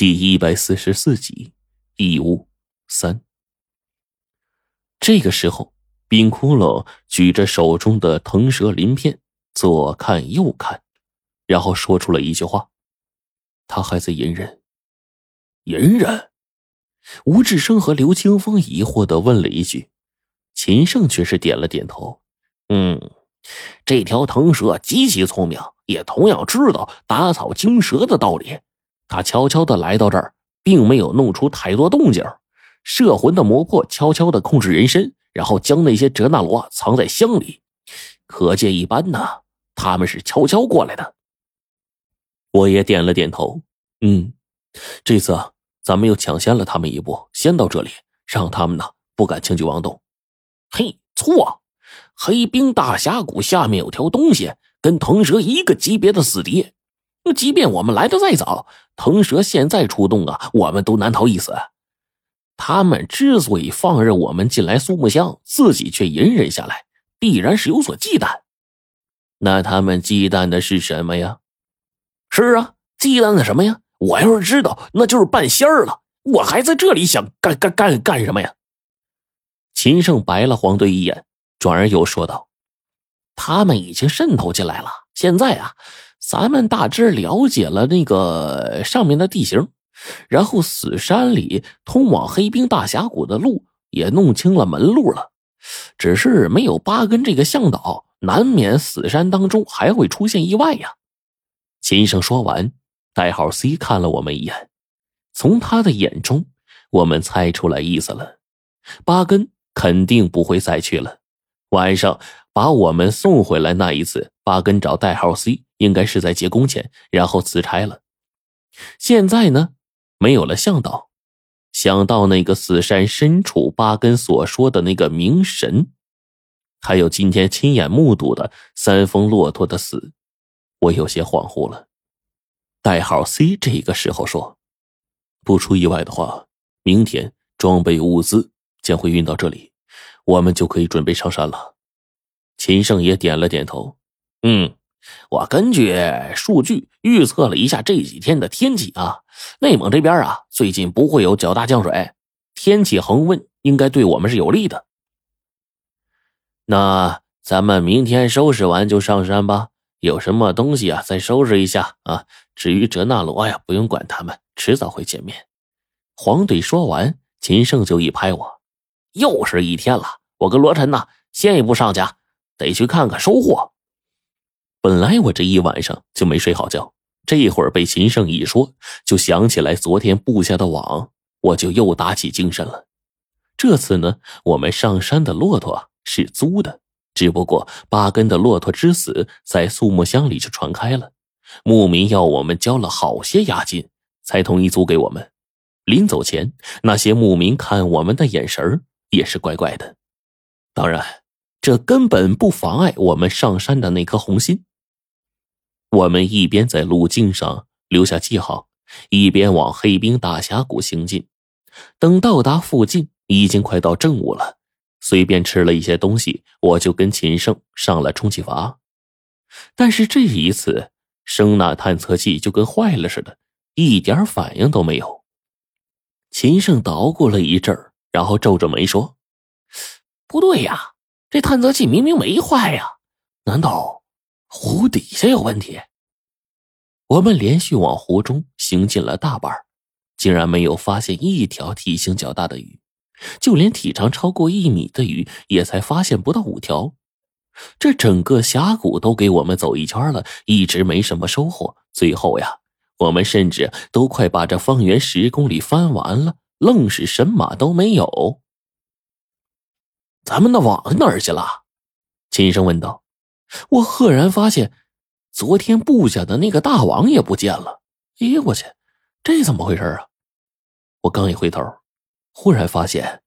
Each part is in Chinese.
第一百四十四集，义乌三。这个时候，冰窟窿举着手中的腾蛇鳞片，左看右看，然后说出了一句话：“他还在隐忍。”隐忍。吴志生和刘清风疑惑的问了一句，秦胜却是点了点头：“嗯，这条腾蛇极其聪明，也同样知道打草惊蛇的道理。”他悄悄的来到这儿，并没有弄出太多动静。摄魂的魔魄悄悄的控制人身，然后将那些哲那罗藏在箱里。可见一斑呢，他们是悄悄过来的。我也点了点头。嗯，这次咱们又抢先了他们一步，先到这里，让他们呢不敢轻举妄动。嘿，错！黑冰大峡谷下面有条东西，跟腾蛇一个级别的死敌。即便我们来的再早，腾蛇现在出动啊，我们都难逃一死。他们之所以放任我们进来苏木乡，自己却隐忍下来，必然是有所忌惮。那他们忌惮的是什么呀？是啊，忌惮的什么呀？我要是知道，那就是半仙儿了。我还在这里想干干干干什么呀？秦胜白了黄队一眼，转而又说道：“他们已经渗透进来了，现在啊。”咱们大致了解了那个上面的地形，然后死山里通往黑冰大峡谷的路也弄清了门路了，只是没有八根这个向导，难免死山当中还会出现意外呀。秦生说完，代号 C 看了我们一眼，从他的眼中，我们猜出来意思了，八根肯定不会再去了。晚上把我们送回来那一次，八根找代号 C。应该是在结工钱，然后辞差了。现在呢，没有了向导，想到那个死山深处八根所说的那个冥神，还有今天亲眼目睹的三峰骆驼的死，我有些恍惚了。代号 C 这个时候说：“不出意外的话，明天装备物资将会运到这里，我们就可以准备上山了。”秦胜也点了点头：“嗯。”我根据数据预测了一下这几天的天气啊，内蒙这边啊最近不会有较大降水，天气恒温应该对我们是有利的。那咱们明天收拾完就上山吧，有什么东西啊再收拾一下啊。至于哲那罗呀，不用管他们，迟早会见面。黄队说完，秦胜就一拍我，又是一天了，我跟罗晨呢先一步上去，得去看看收获。本来我这一晚上就没睡好觉，这会儿被秦胜一说，就想起来昨天布下的网，我就又打起精神了。这次呢，我们上山的骆驼是租的，只不过八根的骆驼之死在肃穆乡里就传开了，牧民要我们交了好些押金，才同意租给我们。临走前，那些牧民看我们的眼神也是怪怪的。当然，这根本不妨碍我们上山的那颗红心。我们一边在路径上留下记号，一边往黑冰大峡谷行进。等到达附近，已经快到正午了。随便吃了一些东西，我就跟秦胜上了充气筏。但是这一次，声呐探测器就跟坏了似的，一点反应都没有。秦胜捣鼓了一阵，然后皱着眉说：“不对呀，这探测器明明没坏呀，难道？”湖底下有问题。我们连续往湖中行进了大半，竟然没有发现一条体型较大的鱼，就连体长超过一米的鱼也才发现不到五条。这整个峡谷都给我们走一圈了，一直没什么收获。最后呀，我们甚至都快把这方圆十公里翻完了，愣是神马都没有。咱们的网哪儿去了？秦声问道。我赫然发现，昨天布下的那个大网也不见了。哎我去，这怎么回事啊？我刚一回头，忽然发现，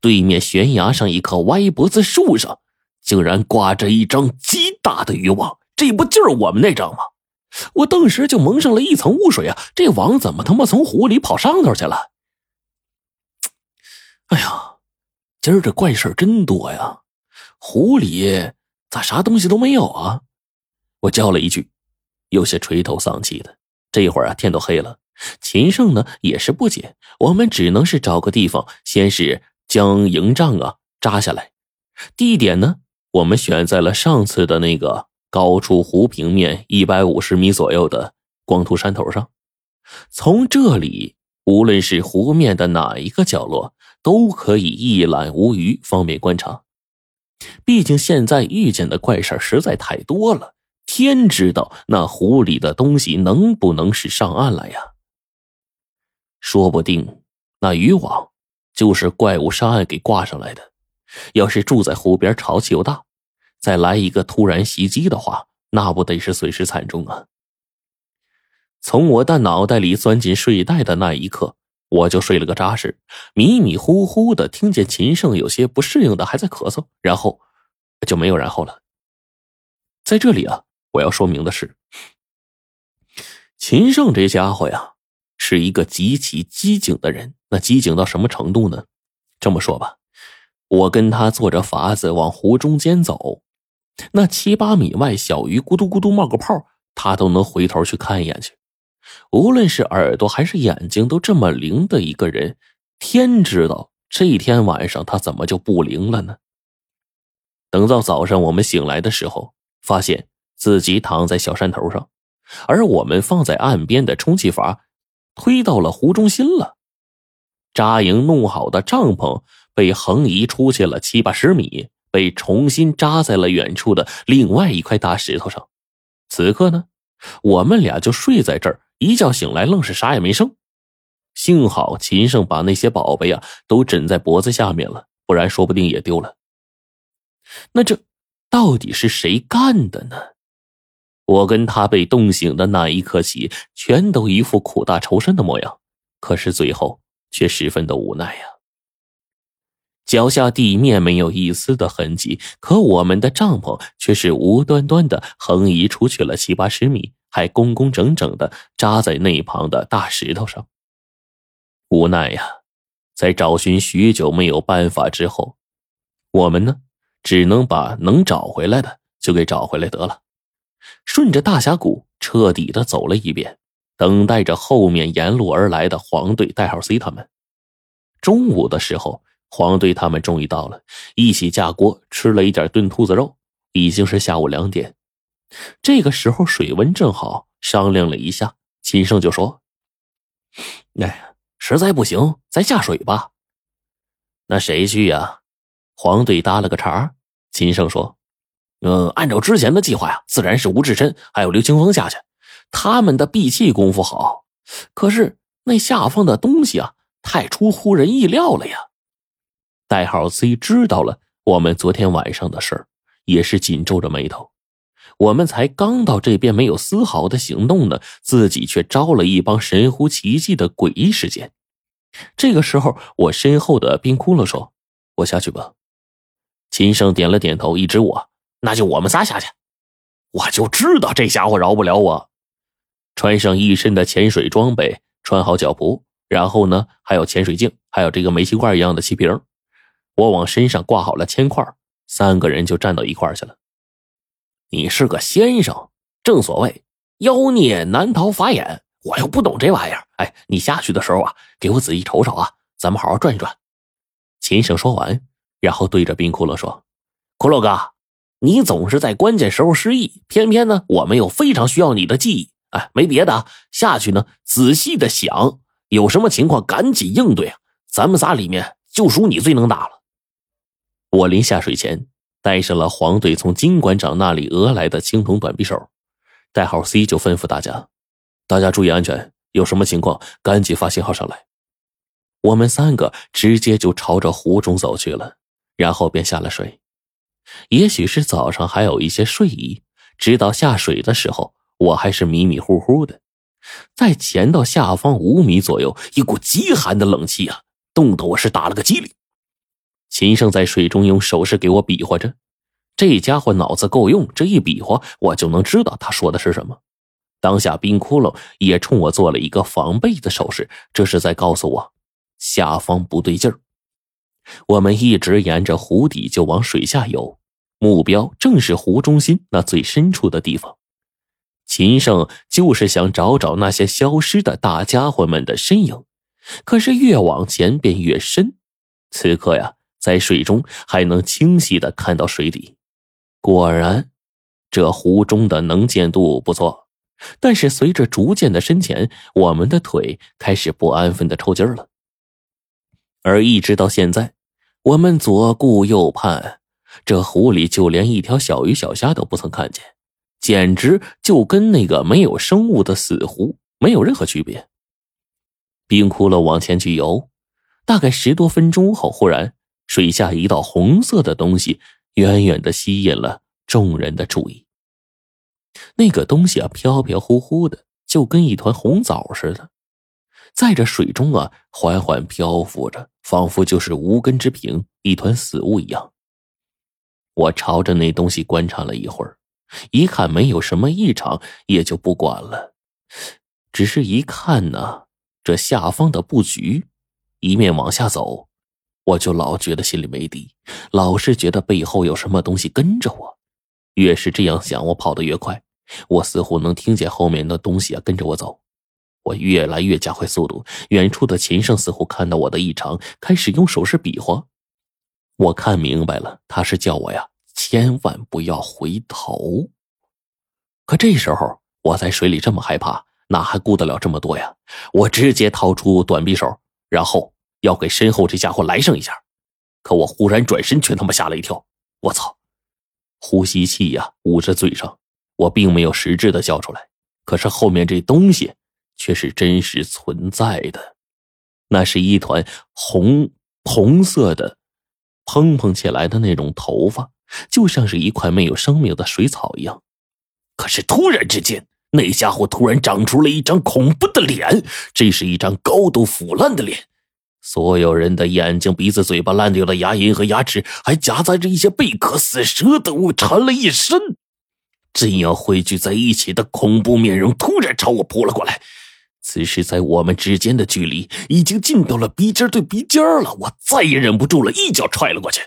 对面悬崖上一棵歪脖子树上，竟然挂着一张极大的渔网。这不就是我们那张吗？我顿时就蒙上了一层雾水啊！这网怎么他妈从湖里跑上头去了？哎呀，今儿这怪事真多呀！湖里。咋啥东西都没有啊？我叫了一句，有些垂头丧气的。这一会儿啊，天都黑了，秦胜呢也是不解，我们只能是找个地方，先是将营帐啊扎下来。地点呢，我们选在了上次的那个高出湖平面一百五十米左右的光秃山头上。从这里，无论是湖面的哪一个角落，都可以一览无余，方便观察。毕竟现在遇见的怪事实在太多了，天知道那湖里的东西能不能是上岸了呀？说不定那渔网就是怪物上岸给挂上来的。要是住在湖边，潮气又大，再来一个突然袭击的话，那不得是损失惨重啊！从我的脑袋里钻进睡袋的那一刻，我就睡了个扎实，迷迷糊糊的听见秦胜有些不适应的还在咳嗽，然后就没有然后了。在这里啊，我要说明的是，秦胜这家伙呀，是一个极其机警的人。那机警到什么程度呢？这么说吧，我跟他坐着筏子往湖中间走，那七八米外小鱼咕嘟咕嘟冒个泡，他都能回头去看一眼去。无论是耳朵还是眼睛都这么灵的一个人，天知道这一天晚上他怎么就不灵了呢？等到早上我们醒来的时候，发现自己躺在小山头上，而我们放在岸边的充气筏推到了湖中心了。扎营弄好的帐篷被横移出去了七八十米，被重新扎在了远处的另外一块大石头上。此刻呢，我们俩就睡在这儿。一觉醒来，愣是啥也没剩。幸好秦胜把那些宝贝啊都枕在脖子下面了，不然说不定也丢了。那这到底是谁干的呢？我跟他被冻醒的那一刻起，全都一副苦大仇深的模样。可是最后却十分的无奈呀。脚下地面没有一丝的痕迹，可我们的帐篷却是无端端的横移出去了七八十米。还工工整整的扎在那一旁的大石头上。无奈呀，在找寻许久没有办法之后，我们呢，只能把能找回来的就给找回来得了。顺着大峡谷彻底的走了一遍，等待着后面沿路而来的黄队代号 C 他们。中午的时候，黄队他们终于到了，一起架锅吃了一点炖兔子肉。已经是下午两点。这个时候水温正好，商量了一下，秦胜就说：“哎，实在不行，咱下水吧。”那谁去呀？黄队搭了个茬。秦胜说：“嗯，按照之前的计划呀，自然是吴志深还有刘清风下去，他们的闭气功夫好。可是那下方的东西啊，太出乎人意料了呀。”代号 C 知道了我们昨天晚上的事儿，也是紧皱着眉头。我们才刚到这边，没有丝毫的行动呢，自己却招了一帮神乎其技的诡异事件。这个时候，我身后的冰窟窿说：“我下去吧。”秦胜点了点头，一指我：“那就我们仨下去。”我就知道这家伙饶不了我。穿上一身的潜水装备，穿好脚蹼，然后呢，还有潜水镜，还有这个煤气罐一样的气瓶，我往身上挂好了铅块，三个人就站到一块去了。你是个先生，正所谓妖孽难逃法眼。我又不懂这玩意儿。哎，你下去的时候啊，给我仔细瞅瞅啊，咱们好好转一转。秦胜说完，然后对着冰骷髅说：“骷髅哥，你总是在关键时候失忆，偏偏呢，我们又非常需要你的记忆。哎，没别的，下去呢，仔细的想，有什么情况赶紧应对啊。咱们仨里面就属你最能打了。”我临下水前。带上了黄队从金馆长那里讹来的青铜短匕首，代号 C 就吩咐大家：“大家注意安全，有什么情况赶紧发信号上来。”我们三个直接就朝着湖中走去了，然后便下了水。也许是早上还有一些睡意，直到下水的时候，我还是迷迷糊糊的。在潜到下方五米左右，一股极寒的冷气啊，冻得我是打了个激灵。秦胜在水中用手势给我比划着，这家伙脑子够用，这一比划我就能知道他说的是什么。当下冰窟窿也冲我做了一个防备的手势，这是在告诉我下方不对劲儿。我们一直沿着湖底就往水下游，目标正是湖中心那最深处的地方。秦胜就是想找找那些消失的大家伙们的身影，可是越往前便越深。此刻呀，在水中还能清晰的看到水底。果然，这湖中的能见度不错。但是随着逐渐的深浅，我们的腿开始不安分的抽筋了。而一直到现在，我们左顾右盼，这湖里就连一条小鱼小虾都不曾看见，简直就跟那个没有生物的死湖没有任何区别。冰窟窿往前去游，大概十多分钟后，忽然水下一道红色的东西远远的吸引了众人的注意。那个东西啊，飘飘忽忽的，就跟一团红枣似的，在这水中啊，缓缓漂浮着，仿佛就是无根之萍，一团死物一样。我朝着那东西观察了一会儿，一看没有什么异常，也就不管了。只是一看呢，这下方的布局，一面往下走，我就老觉得心里没底，老是觉得背后有什么东西跟着我。越是这样想，我跑得越快。我似乎能听见后面的东西啊跟着我走，我越来越加快速度。远处的秦胜似乎看到我的异常，开始用手势比划。我看明白了，他是叫我呀，千万不要回头。可这时候我在水里这么害怕，哪还顾得了这么多呀？我直接掏出短匕首，然后要给身后这家伙来上一下。可我忽然转身，却他妈吓了一跳。我操！呼吸器呀，捂着嘴上。我并没有实质的叫出来，可是后面这东西却是真实存在的。那是一团红红色的，蓬蓬起来的那种头发，就像是一块没有生命的水草一样。可是突然之间，那家伙突然长出了一张恐怖的脸，这是一张高度腐烂的脸，所有人的眼睛、鼻子、嘴巴烂掉的牙龈和牙齿，还夹杂着一些贝壳、死蛇等物，缠了一身。这样汇聚在一起的恐怖面容突然朝我扑了过来，此时在我们之间的距离已经近到了鼻尖对鼻尖了，我再也忍不住了，一脚踹了过去。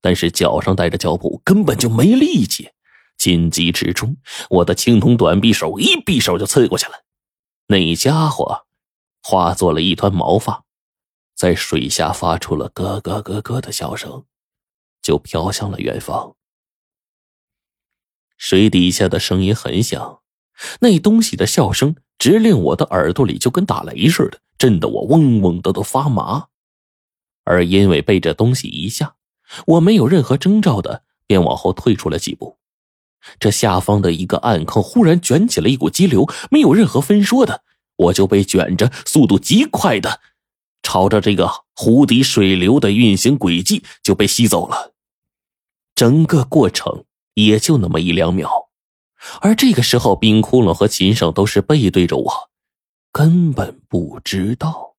但是脚上带着脚蹼，根本就没力气。紧急之中，我的青铜短匕首一匕首就刺过去了，那家伙化作了一团毛发，在水下发出了咯咯咯咯的笑声，就飘向了远方。水底下的声音很响，那东西的笑声直令我的耳朵里就跟打雷似的，震得我嗡嗡的都发麻。而因为被这东西一吓，我没有任何征兆的便往后退出了几步。这下方的一个暗坑忽然卷起了一股激流，没有任何分说的，我就被卷着，速度极快的朝着这个湖底水流的运行轨迹就被吸走了。整个过程。也就那么一两秒，而这个时候，冰窟窿和秦胜都是背对着我，根本不知道。